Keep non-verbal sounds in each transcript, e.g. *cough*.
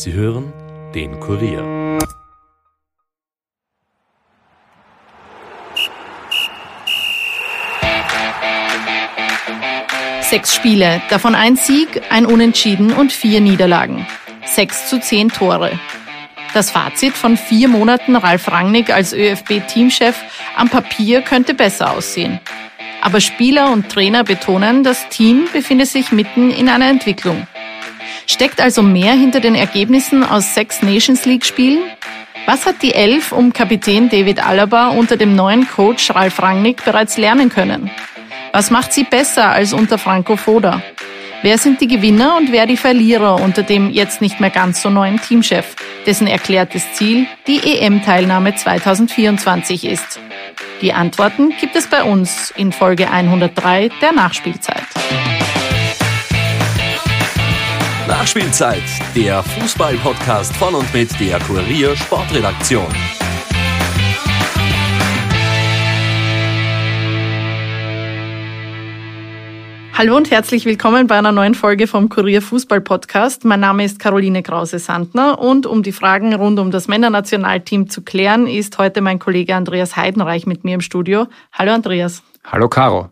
Sie hören den Kurier. Sechs Spiele, davon ein Sieg, ein Unentschieden und vier Niederlagen. Sechs zu zehn Tore. Das Fazit von vier Monaten Ralf Rangnick als ÖFB-Teamchef am Papier könnte besser aussehen. Aber Spieler und Trainer betonen, das Team befinde sich mitten in einer Entwicklung. Steckt also mehr hinter den Ergebnissen aus sechs Nations League-Spielen? Was hat die Elf um Kapitän David Alaba unter dem neuen Coach Ralf Rangnick bereits lernen können? Was macht sie besser als unter Franco Foda? Wer sind die Gewinner und wer die Verlierer unter dem jetzt nicht mehr ganz so neuen Teamchef, dessen erklärtes Ziel die EM-Teilnahme 2024 ist? Die Antworten gibt es bei uns in Folge 103 der Nachspielzeit. Nachspielzeit, der Fußball-Podcast von und mit der Kurier Sportredaktion. Hallo und herzlich willkommen bei einer neuen Folge vom Kurier Fußball Podcast. Mein Name ist Caroline Krause-Sandner und um die Fragen rund um das Männernationalteam zu klären, ist heute mein Kollege Andreas Heidenreich mit mir im Studio. Hallo Andreas. Hallo Caro.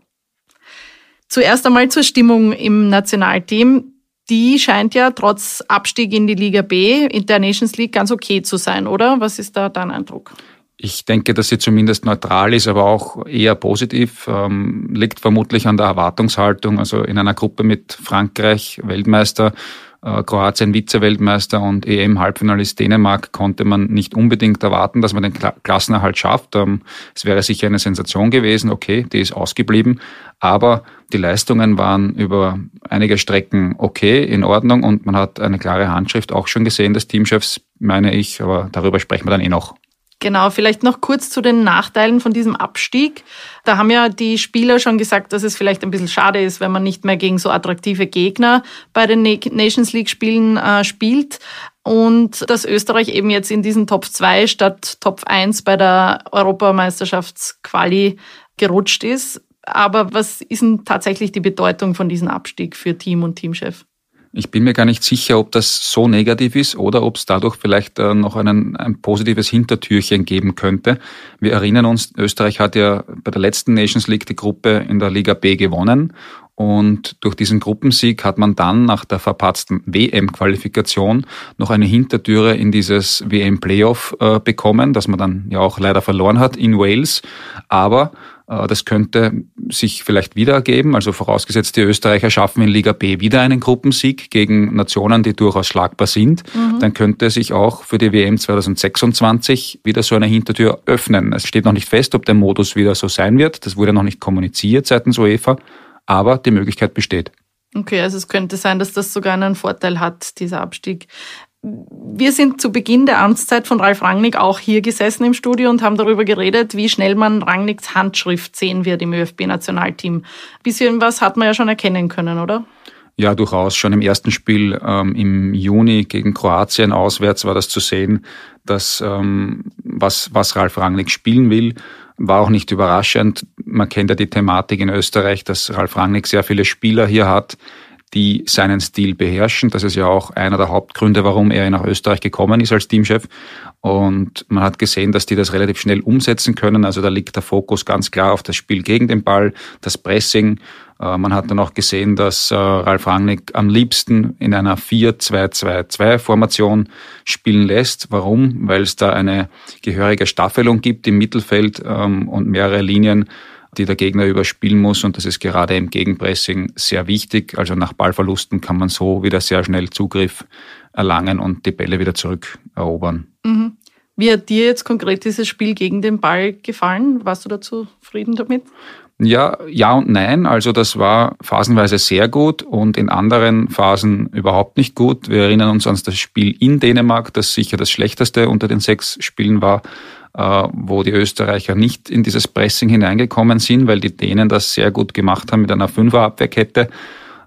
Zuerst einmal zur Stimmung im Nationalteam. Die scheint ja trotz Abstieg in die Liga B in der Nations League ganz okay zu sein, oder? Was ist da dein Eindruck? Ich denke, dass sie zumindest neutral ist, aber auch eher positiv. Ähm, liegt vermutlich an der Erwartungshaltung. Also in einer Gruppe mit Frankreich, Weltmeister, Kroatien Vize-Weltmeister und EM-Halbfinalist Dänemark konnte man nicht unbedingt erwarten, dass man den Klassenerhalt schafft. Ähm, es wäre sicher eine Sensation gewesen. Okay, die ist ausgeblieben. Aber die Leistungen waren über einige Strecken okay, in Ordnung und man hat eine klare Handschrift auch schon gesehen des Teamchefs, meine ich. Aber darüber sprechen wir dann eh noch. Genau, vielleicht noch kurz zu den Nachteilen von diesem Abstieg. Da haben ja die Spieler schon gesagt, dass es vielleicht ein bisschen schade ist, wenn man nicht mehr gegen so attraktive Gegner bei den Nations League Spielen äh, spielt. Und dass Österreich eben jetzt in diesen Top 2 statt Top 1 bei der Europameisterschaftsquali gerutscht ist. Aber was ist denn tatsächlich die Bedeutung von diesem Abstieg für Team und Teamchef? Ich bin mir gar nicht sicher, ob das so negativ ist oder ob es dadurch vielleicht äh, noch einen, ein positives Hintertürchen geben könnte. Wir erinnern uns, Österreich hat ja bei der letzten Nations League die Gruppe in der Liga B gewonnen und durch diesen Gruppensieg hat man dann nach der verpatzten WM-Qualifikation noch eine Hintertüre in dieses WM-Playoff äh, bekommen, das man dann ja auch leider verloren hat in Wales. Aber äh, das könnte sich vielleicht wieder ergeben. Also vorausgesetzt, die Österreicher schaffen in Liga B wieder einen Gruppensieg gegen Nationen, die durchaus schlagbar sind. Mhm. Dann könnte sich auch für die WM 2026 wieder so eine Hintertür öffnen. Es steht noch nicht fest, ob der Modus wieder so sein wird. Das wurde noch nicht kommuniziert seitens UEFA. Aber die Möglichkeit besteht. Okay, also es könnte sein, dass das sogar einen Vorteil hat, dieser Abstieg. Wir sind zu Beginn der Amtszeit von Ralf Rangnick auch hier gesessen im Studio und haben darüber geredet, wie schnell man Rangnicks Handschrift sehen wird im ÖFB-Nationalteam. Bisschen was hat man ja schon erkennen können, oder? Ja, durchaus. Schon im ersten Spiel ähm, im Juni gegen Kroatien auswärts war das zu sehen, dass ähm, was, was Ralf Rangnick spielen will, war auch nicht überraschend. Man kennt ja die Thematik in Österreich, dass Ralf Rangnick sehr viele Spieler hier hat, die seinen Stil beherrschen. Das ist ja auch einer der Hauptgründe, warum er nach Österreich gekommen ist als Teamchef. Und man hat gesehen, dass die das relativ schnell umsetzen können. Also da liegt der Fokus ganz klar auf das Spiel gegen den Ball, das Pressing. Äh, man hat dann auch gesehen, dass äh, Ralf Rangnick am liebsten in einer 4-2-2-2-Formation spielen lässt. Warum? Weil es da eine gehörige Staffelung gibt im Mittelfeld ähm, und mehrere Linien die der Gegner überspielen muss. Und das ist gerade im Gegenpressing sehr wichtig. Also nach Ballverlusten kann man so wieder sehr schnell Zugriff erlangen und die Bälle wieder zurückerobern. Mhm. Wie hat dir jetzt konkret dieses Spiel gegen den Ball gefallen? Warst du dazu zufrieden damit? Ja, ja und nein. Also das war phasenweise sehr gut und in anderen Phasen überhaupt nicht gut. Wir erinnern uns an das Spiel in Dänemark, das sicher das schlechteste unter den sechs Spielen war. Äh, wo die Österreicher nicht in dieses Pressing hineingekommen sind, weil die Dänen das sehr gut gemacht haben mit einer Fünferabwehrkette. Äh,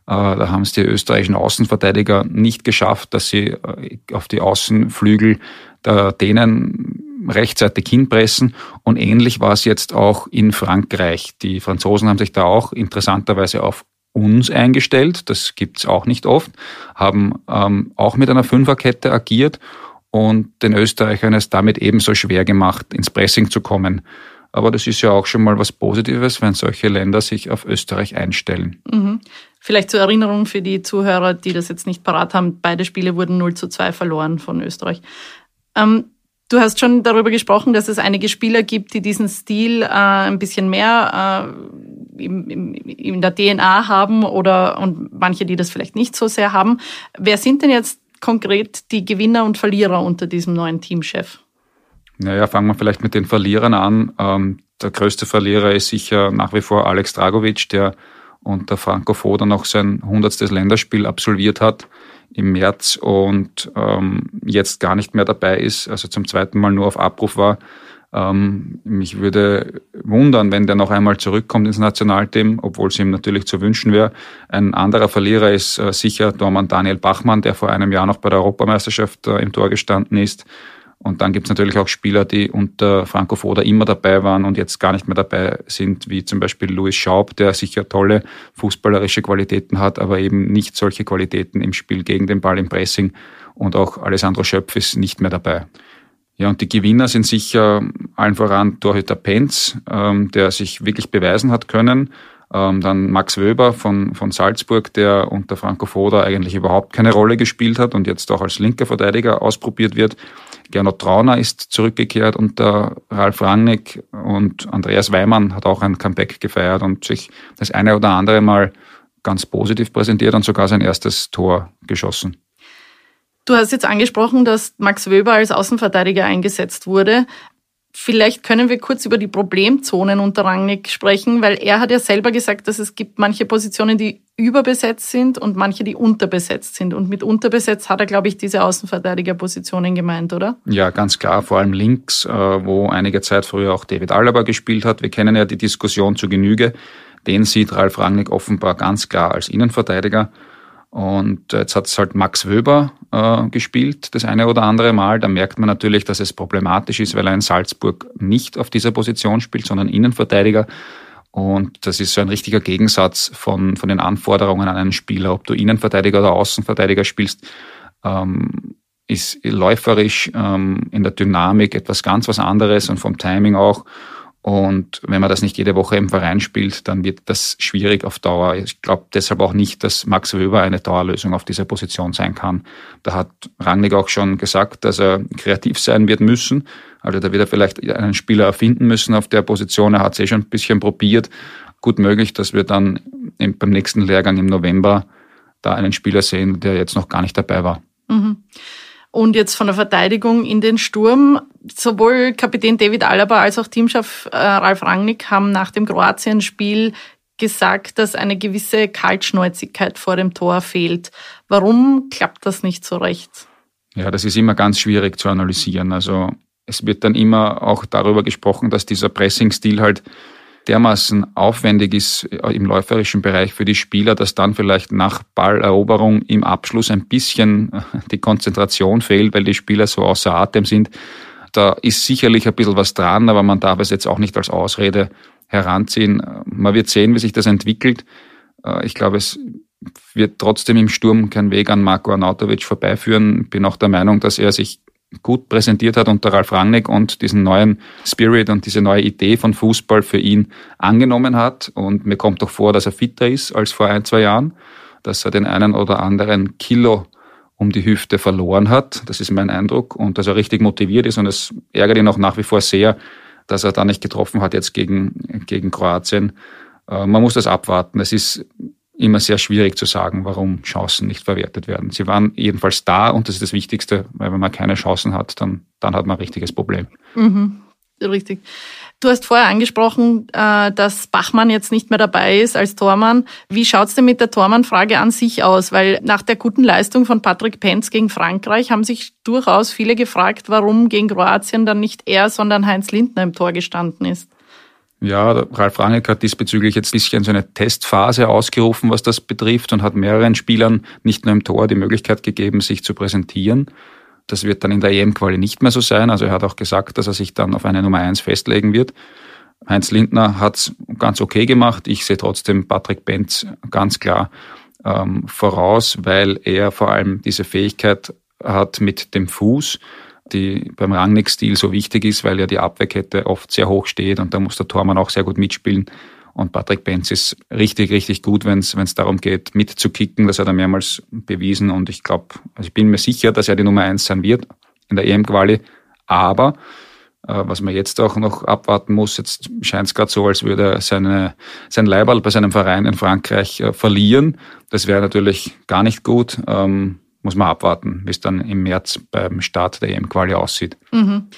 da haben es die österreichischen Außenverteidiger nicht geschafft, dass sie äh, auf die Außenflügel der Dänen rechtzeitig hinpressen. Und ähnlich war es jetzt auch in Frankreich. Die Franzosen haben sich da auch interessanterweise auf uns eingestellt, das gibt's auch nicht oft, haben ähm, auch mit einer Fünferkette agiert und den Österreichern es damit ebenso schwer gemacht, ins Pressing zu kommen. Aber das ist ja auch schon mal was Positives, wenn solche Länder sich auf Österreich einstellen. Mhm. Vielleicht zur Erinnerung für die Zuhörer, die das jetzt nicht parat haben, beide Spiele wurden 0 zu 2 verloren von Österreich. Ähm, Du hast schon darüber gesprochen, dass es einige Spieler gibt, die diesen Stil äh, ein bisschen mehr äh, in, in, in der DNA haben oder und manche, die das vielleicht nicht so sehr haben. Wer sind denn jetzt konkret die Gewinner und Verlierer unter diesem neuen Teamchef? Naja, fangen wir vielleicht mit den Verlierern an. Ähm, der größte Verlierer ist sicher nach wie vor Alex Dragovic, der unter Franco Foda noch sein hundertstes Länderspiel absolviert hat im März und ähm, jetzt gar nicht mehr dabei ist, also zum zweiten Mal nur auf Abruf war. Ähm, mich würde wundern, wenn der noch einmal zurückkommt ins Nationalteam, obwohl es ihm natürlich zu wünschen wäre. Ein anderer Verlierer ist äh, sicher Dormann Daniel Bachmann, der vor einem Jahr noch bei der Europameisterschaft äh, im Tor gestanden ist. Und dann gibt es natürlich auch Spieler, die unter Franco Foda immer dabei waren und jetzt gar nicht mehr dabei sind, wie zum Beispiel Louis Schaub, der sicher tolle fußballerische Qualitäten hat, aber eben nicht solche Qualitäten im Spiel gegen den Ball im Pressing. Und auch Alessandro Schöpf ist nicht mehr dabei. Ja, und die Gewinner sind sicher allen voran Torhüter Penz, ähm, der sich wirklich beweisen hat können. Ähm, dann Max Wöber von, von Salzburg, der unter Franco Foda eigentlich überhaupt keine Rolle gespielt hat und jetzt auch als linker Verteidiger ausprobiert wird. Gernot Trauner ist zurückgekehrt unter Ralf Rangnick und Andreas Weimann hat auch ein Comeback gefeiert und sich das eine oder andere Mal ganz positiv präsentiert und sogar sein erstes Tor geschossen. Du hast jetzt angesprochen, dass Max Wöber als Außenverteidiger eingesetzt wurde. Vielleicht können wir kurz über die Problemzonen unter Rangnick sprechen, weil er hat ja selber gesagt, dass es gibt manche Positionen, die überbesetzt sind und manche, die unterbesetzt sind. Und mit unterbesetzt hat er, glaube ich, diese Außenverteidigerpositionen gemeint, oder? Ja, ganz klar. Vor allem links, äh, wo einige Zeit früher auch David Alaba gespielt hat. Wir kennen ja die Diskussion zu Genüge. Den sieht Ralf Rangnick offenbar ganz klar als Innenverteidiger. Und jetzt hat es halt Max Wöber äh, gespielt, das eine oder andere Mal. Da merkt man natürlich, dass es problematisch ist, weil er in Salzburg nicht auf dieser Position spielt, sondern Innenverteidiger. Und das ist so ein richtiger Gegensatz von, von den Anforderungen an einen Spieler. Ob du Innenverteidiger oder Außenverteidiger spielst, ähm, ist läuferisch ähm, in der Dynamik etwas ganz was anderes und vom Timing auch. Und wenn man das nicht jede Woche im Verein spielt, dann wird das schwierig auf Dauer. Ich glaube deshalb auch nicht, dass Max Wöber eine Dauerlösung auf dieser Position sein kann. Da hat Rangnick auch schon gesagt, dass er kreativ sein wird müssen. Also da wird er vielleicht einen Spieler erfinden müssen auf der Position. Er hat es eh schon ein bisschen probiert. Gut möglich, dass wir dann beim nächsten Lehrgang im November da einen Spieler sehen, der jetzt noch gar nicht dabei war. Mhm. Und jetzt von der Verteidigung in den Sturm. Sowohl Kapitän David Alaba als auch Teamchef äh, Ralf Rangnick haben nach dem Kroatien-Spiel gesagt, dass eine gewisse Kaltschnäuzigkeit vor dem Tor fehlt. Warum klappt das nicht so recht? Ja, das ist immer ganz schwierig zu analysieren. Also es wird dann immer auch darüber gesprochen, dass dieser Pressing-Stil halt dermaßen aufwendig ist äh, im läuferischen Bereich für die Spieler, dass dann vielleicht nach Balleroberung im Abschluss ein bisschen äh, die Konzentration fehlt, weil die Spieler so außer Atem sind. Da ist sicherlich ein bisschen was dran, aber man darf es jetzt auch nicht als Ausrede heranziehen. Man wird sehen, wie sich das entwickelt. Äh, ich glaube, es wird trotzdem im Sturm kein Weg an Marco Arnautovic vorbeiführen. Bin auch der Meinung, dass er sich gut präsentiert hat unter Ralf Rangnick und diesen neuen Spirit und diese neue Idee von Fußball für ihn angenommen hat. Und mir kommt doch vor, dass er fitter ist als vor ein, zwei Jahren, dass er den einen oder anderen Kilo um die Hüfte verloren hat. Das ist mein Eindruck. Und dass er richtig motiviert ist. Und es ärgert ihn auch nach wie vor sehr, dass er da nicht getroffen hat jetzt gegen, gegen Kroatien. Äh, man muss das abwarten. Es ist immer sehr schwierig zu sagen, warum Chancen nicht verwertet werden. Sie waren jedenfalls da und das ist das Wichtigste, weil wenn man keine Chancen hat, dann, dann hat man ein richtiges Problem. Mhm, richtig. Du hast vorher angesprochen, äh, dass Bachmann jetzt nicht mehr dabei ist als Tormann. Wie schaut's denn mit der Tormann-Frage an sich aus? Weil nach der guten Leistung von Patrick Penz gegen Frankreich haben sich durchaus viele gefragt, warum gegen Kroatien dann nicht er, sondern Heinz Lindner im Tor gestanden ist. Ja, Ralf Rangnick hat diesbezüglich jetzt ein bisschen so eine Testphase ausgerufen, was das betrifft und hat mehreren Spielern nicht nur im Tor die Möglichkeit gegeben, sich zu präsentieren. Das wird dann in der EM-Quali nicht mehr so sein. Also er hat auch gesagt, dass er sich dann auf eine Nummer eins festlegen wird. Heinz Lindner hat es ganz okay gemacht. Ich sehe trotzdem Patrick Benz ganz klar ähm, voraus, weil er vor allem diese Fähigkeit hat mit dem Fuß, die beim Rangnick-Stil so wichtig ist, weil ja die Abwehrkette oft sehr hoch steht und da muss der Tormann auch sehr gut mitspielen. Und Patrick Benz ist richtig, richtig gut, wenn es darum geht, mitzukicken. Das hat er mehrmals bewiesen. Und ich glaube, also ich bin mir sicher, dass er die Nummer eins sein wird in der EM-Quali. Aber äh, was man jetzt auch noch abwarten muss, jetzt scheint es gerade so, als würde er seine, sein Leiberl bei seinem Verein in Frankreich äh, verlieren. Das wäre natürlich gar nicht gut. Ähm, muss man abwarten, wie es dann im März beim Start der EM-Quali aussieht. Mhm.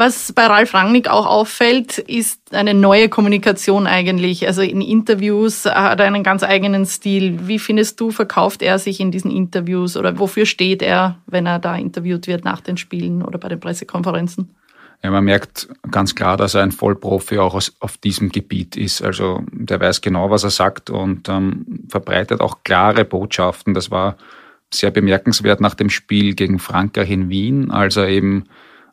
Was bei Ralf Rangnick auch auffällt, ist eine neue Kommunikation eigentlich. Also in Interviews hat er einen ganz eigenen Stil. Wie findest du, verkauft er sich in diesen Interviews oder wofür steht er, wenn er da interviewt wird nach den Spielen oder bei den Pressekonferenzen? Ja, man merkt ganz klar, dass er ein Vollprofi auch aus, auf diesem Gebiet ist. Also der weiß genau, was er sagt und ähm, verbreitet auch klare Botschaften. Das war sehr bemerkenswert nach dem Spiel gegen Frankreich in Wien, als er eben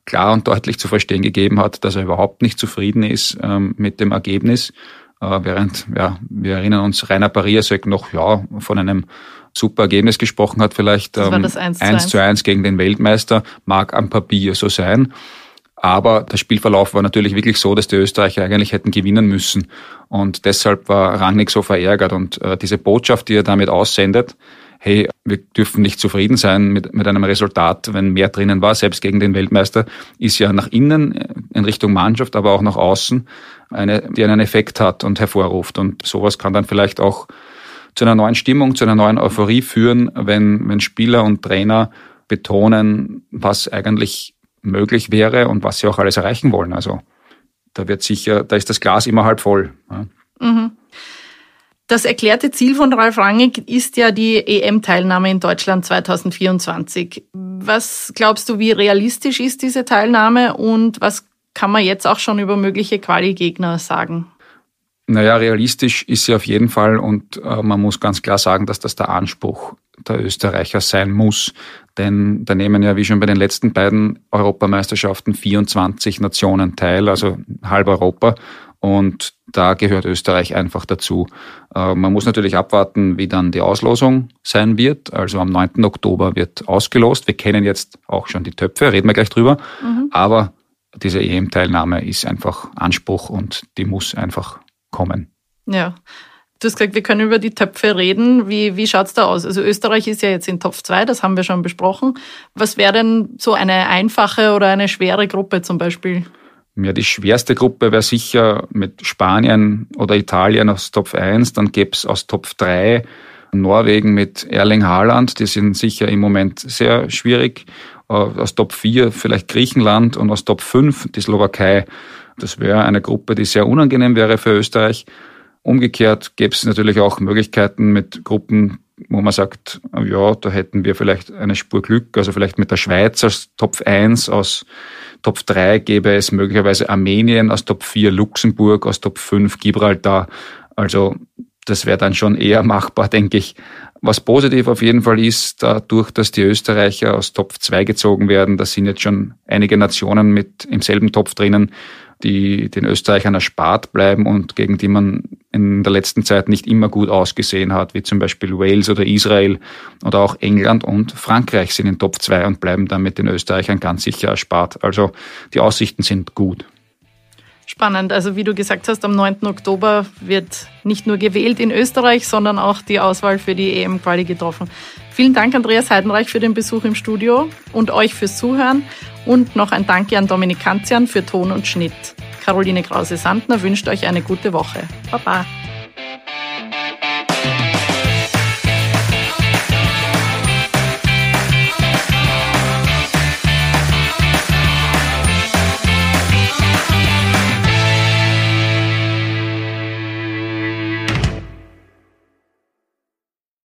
klar und deutlich zu verstehen gegeben hat, dass er überhaupt nicht zufrieden ist ähm, mit dem Ergebnis. Äh, während, ja, wir erinnern uns, Rainer Pariasek noch ja, von einem super Ergebnis gesprochen hat, vielleicht ähm, 1, 1 zu 1 gegen den Weltmeister, mag am Papier so sein. Aber der Spielverlauf war natürlich wirklich so, dass die Österreicher eigentlich hätten gewinnen müssen. Und deshalb war Rangnick so verärgert. Und äh, diese Botschaft, die er damit aussendet, hey, wir dürfen nicht zufrieden sein mit, mit einem Resultat, wenn mehr drinnen war, selbst gegen den Weltmeister, ist ja nach innen in Richtung Mannschaft, aber auch nach außen eine, die einen Effekt hat und hervorruft. Und sowas kann dann vielleicht auch zu einer neuen Stimmung, zu einer neuen Euphorie führen, wenn, wenn Spieler und Trainer betonen, was eigentlich möglich wäre und was sie auch alles erreichen wollen. Also da wird sicher, da ist das Glas immer halb voll. Mhm. Das erklärte Ziel von Ralf Rangnick ist ja die EM-Teilnahme in Deutschland 2024. Was glaubst du, wie realistisch ist diese Teilnahme und was kann man jetzt auch schon über mögliche Quali-Gegner sagen? Naja, realistisch ist sie auf jeden Fall und äh, man muss ganz klar sagen, dass das der Anspruch der Österreicher sein muss. Denn da nehmen ja wie schon bei den letzten beiden Europameisterschaften 24 Nationen teil, also halb Europa. Und da gehört Österreich einfach dazu. Äh, man muss natürlich abwarten, wie dann die Auslosung sein wird. Also am 9. Oktober wird ausgelost. Wir kennen jetzt auch schon die Töpfe, reden wir gleich drüber. Mhm. Aber diese EM-Teilnahme ist einfach Anspruch und die muss einfach kommen. Ja. Du hast gesagt, wir können über die Töpfe reden. Wie, wie schaut's da aus? Also Österreich ist ja jetzt in Topf 2, das haben wir schon besprochen. Was wäre denn so eine einfache oder eine schwere Gruppe zum Beispiel? Ja, die schwerste Gruppe wäre sicher mit Spanien oder Italien aus Top 1. Dann gäbe es aus Top 3 Norwegen mit Erling Haaland. Die sind sicher im Moment sehr schwierig. Äh, aus Top 4 vielleicht Griechenland und aus Top 5 die Slowakei. Das wäre eine Gruppe, die sehr unangenehm wäre für Österreich. Umgekehrt gäbe es natürlich auch Möglichkeiten mit Gruppen, wo man sagt, ja, da hätten wir vielleicht eine Spur Glück. Also vielleicht mit der Schweiz als Top 1 aus Top 3 gäbe es möglicherweise Armenien, aus Top 4 Luxemburg, aus Top 5 Gibraltar. Also das wäre dann schon eher machbar, *laughs* denke ich. Was positiv auf jeden Fall ist, dadurch, dass die Österreicher aus Top 2 gezogen werden, da sind jetzt schon einige Nationen mit im selben Topf drinnen, die den Österreichern erspart bleiben und gegen die man in der letzten Zeit nicht immer gut ausgesehen hat, wie zum Beispiel Wales oder Israel oder auch England und Frankreich sind in Top 2 und bleiben damit den Österreichern ganz sicher erspart. Also die Aussichten sind gut. Spannend. Also wie du gesagt hast, am 9. Oktober wird nicht nur gewählt in Österreich, sondern auch die Auswahl für die EM-Quali getroffen. Vielen Dank, Andreas Heidenreich, für den Besuch im Studio und euch fürs Zuhören. Und noch ein Danke an Dominik Kanzian für Ton und Schnitt. Caroline Krause-Sandner wünscht euch eine gute Woche. Baba.